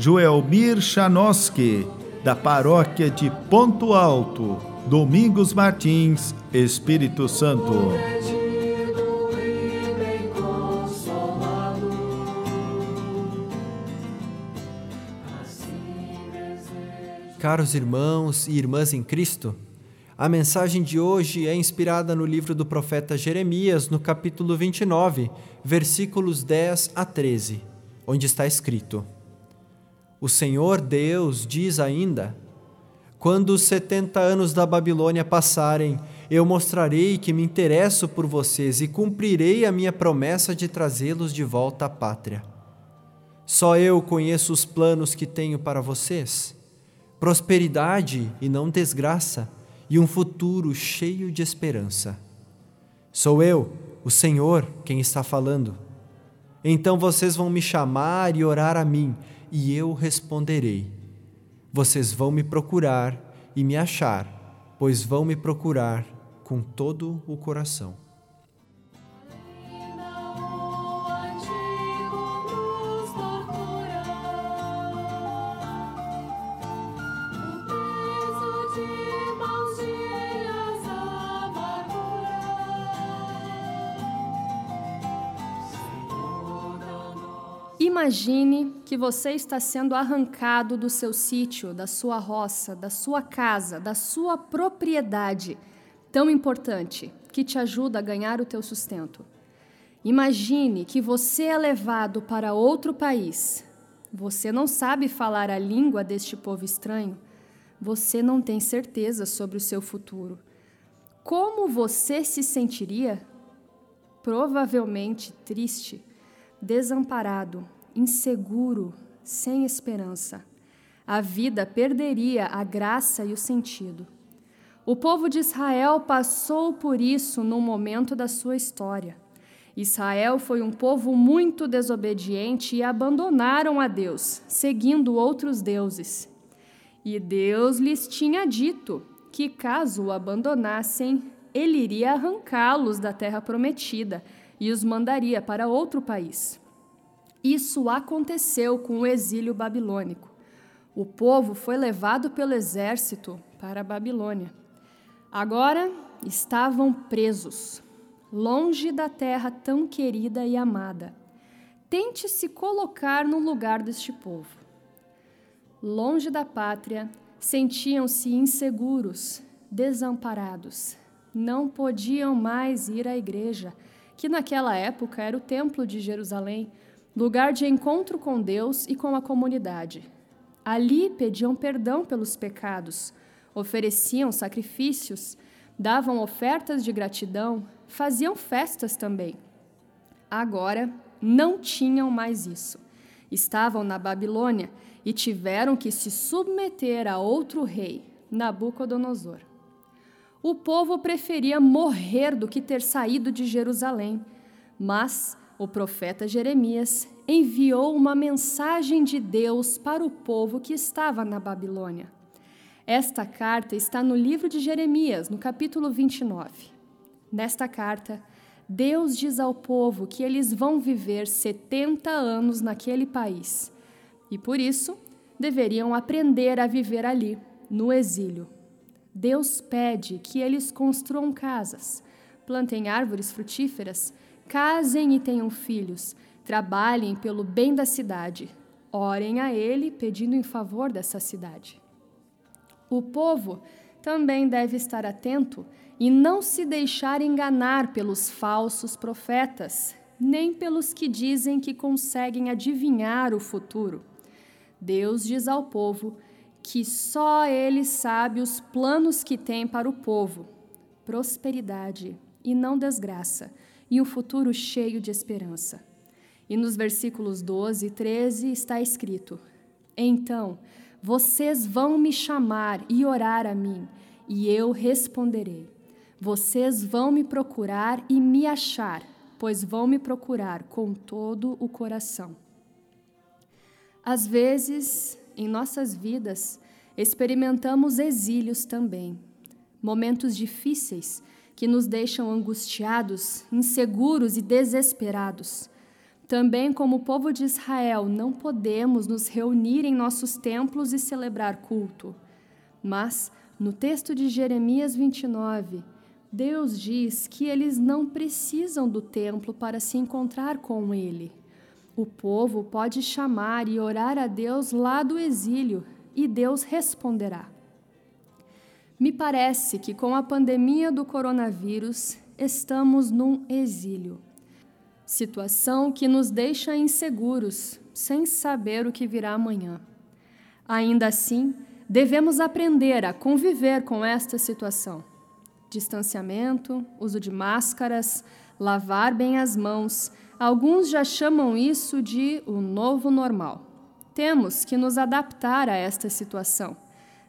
Joelmir Chanoski, da paróquia de Ponto Alto, Domingos Martins, Espírito Santo. Caros irmãos e irmãs em Cristo, a mensagem de hoje é inspirada no livro do profeta Jeremias, no capítulo 29, versículos 10 a 13, onde está escrito: O Senhor Deus diz ainda: Quando os setenta anos da Babilônia passarem, eu mostrarei que me interesso por vocês e cumprirei a minha promessa de trazê-los de volta à pátria. Só eu conheço os planos que tenho para vocês: prosperidade e não desgraça e um futuro cheio de esperança. Sou eu, o Senhor, quem está falando. Então vocês vão me chamar e orar a mim, e eu responderei. Vocês vão me procurar e me achar, pois vão me procurar com todo o coração. Imagine que você está sendo arrancado do seu sítio, da sua roça, da sua casa, da sua propriedade, tão importante, que te ajuda a ganhar o teu sustento. Imagine que você é levado para outro país. Você não sabe falar a língua deste povo estranho. Você não tem certeza sobre o seu futuro. Como você se sentiria? Provavelmente triste desamparado, inseguro, sem esperança. A vida perderia a graça e o sentido. O povo de Israel passou por isso num momento da sua história. Israel foi um povo muito desobediente e abandonaram a Deus, seguindo outros deuses. E Deus lhes tinha dito que, caso o abandonassem, ele iria arrancá-los da terra prometida e os mandaria para outro país. Isso aconteceu com o exílio babilônico. O povo foi levado pelo exército para a Babilônia. Agora estavam presos, longe da terra tão querida e amada. Tente se colocar no lugar deste povo. Longe da pátria, sentiam-se inseguros, desamparados. Não podiam mais ir à igreja que naquela época era o Templo de Jerusalém, lugar de encontro com Deus e com a comunidade. Ali pediam perdão pelos pecados, ofereciam sacrifícios, davam ofertas de gratidão, faziam festas também. Agora não tinham mais isso. Estavam na Babilônia e tiveram que se submeter a outro rei, Nabucodonosor. O povo preferia morrer do que ter saído de Jerusalém. Mas o profeta Jeremias enviou uma mensagem de Deus para o povo que estava na Babilônia. Esta carta está no livro de Jeremias, no capítulo 29. Nesta carta, Deus diz ao povo que eles vão viver 70 anos naquele país e, por isso, deveriam aprender a viver ali, no exílio. Deus pede que eles construam casas, plantem árvores frutíferas, casem e tenham filhos, trabalhem pelo bem da cidade, orem a Ele pedindo em favor dessa cidade. O povo também deve estar atento e não se deixar enganar pelos falsos profetas, nem pelos que dizem que conseguem adivinhar o futuro. Deus diz ao povo que só Ele sabe os planos que tem para o povo: prosperidade e não desgraça, e um futuro cheio de esperança. E nos versículos 12 e 13 está escrito: Então, vocês vão me chamar e orar a mim, e eu responderei. Vocês vão me procurar e me achar, pois vão me procurar com todo o coração. Às vezes, em nossas vidas, experimentamos exílios também, momentos difíceis que nos deixam angustiados, inseguros e desesperados. Também, como o povo de Israel, não podemos nos reunir em nossos templos e celebrar culto. Mas, no texto de Jeremias 29, Deus diz que eles não precisam do templo para se encontrar com Ele. O povo pode chamar e orar a Deus lá do exílio e Deus responderá. Me parece que com a pandemia do coronavírus estamos num exílio. Situação que nos deixa inseguros, sem saber o que virá amanhã. Ainda assim, devemos aprender a conviver com esta situação distanciamento, uso de máscaras, lavar bem as mãos. Alguns já chamam isso de o novo normal. Temos que nos adaptar a esta situação.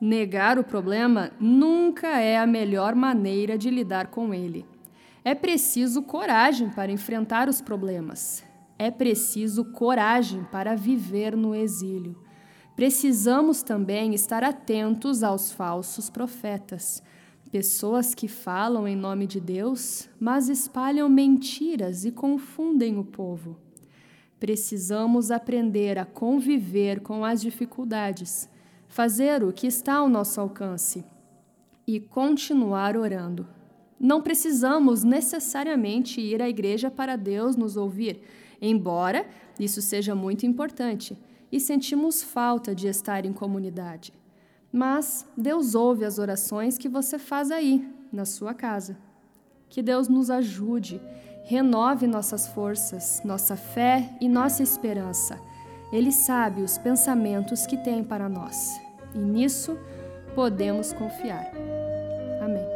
Negar o problema nunca é a melhor maneira de lidar com ele. É preciso coragem para enfrentar os problemas. É preciso coragem para viver no exílio. Precisamos também estar atentos aos falsos profetas Pessoas que falam em nome de Deus, mas espalham mentiras e confundem o povo. Precisamos aprender a conviver com as dificuldades, fazer o que está ao nosso alcance e continuar orando. Não precisamos necessariamente ir à igreja para Deus nos ouvir, embora isso seja muito importante, e sentimos falta de estar em comunidade. Mas Deus ouve as orações que você faz aí, na sua casa. Que Deus nos ajude, renove nossas forças, nossa fé e nossa esperança. Ele sabe os pensamentos que tem para nós e nisso podemos confiar. Amém.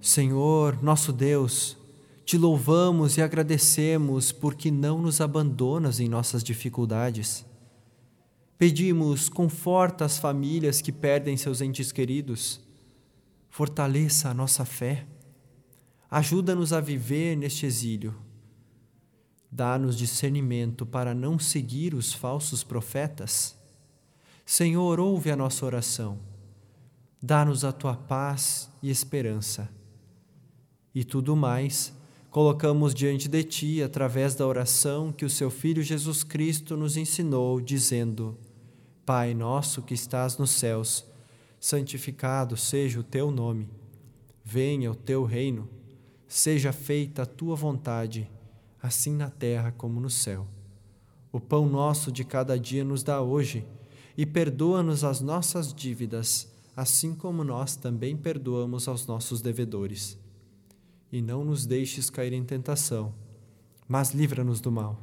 Senhor, nosso Deus, te louvamos e agradecemos porque não nos abandonas em nossas dificuldades. Pedimos, conforta as famílias que perdem seus entes queridos. Fortaleça a nossa fé. Ajuda-nos a viver neste exílio. Dá-nos discernimento para não seguir os falsos profetas. Senhor, ouve a nossa oração Dá-nos a tua paz e esperança. E tudo mais colocamos diante de ti através da oração que o seu Filho Jesus Cristo nos ensinou, dizendo: Pai nosso que estás nos céus, santificado seja o teu nome. Venha o teu reino. Seja feita a tua vontade, assim na terra como no céu. O pão nosso de cada dia nos dá hoje, e perdoa-nos as nossas dívidas assim como nós também perdoamos aos nossos devedores. E não nos deixes cair em tentação, mas livra-nos do mal,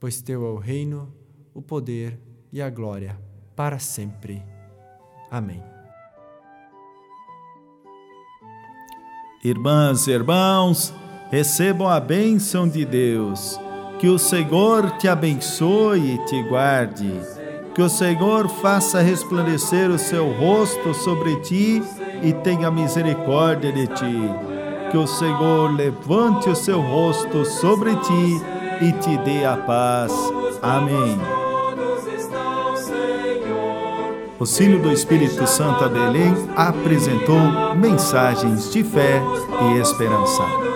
pois teu é o reino, o poder e a glória, para sempre. Amém. Irmãs e irmãos, recebam a bênção de Deus. Que o Senhor te abençoe e te guarde que o Senhor faça resplandecer o seu rosto sobre ti e tenha misericórdia de ti. Que o Senhor levante o seu rosto sobre ti e te dê a paz. Amém. O sino do Espírito Santo a Belém apresentou mensagens de fé e esperança.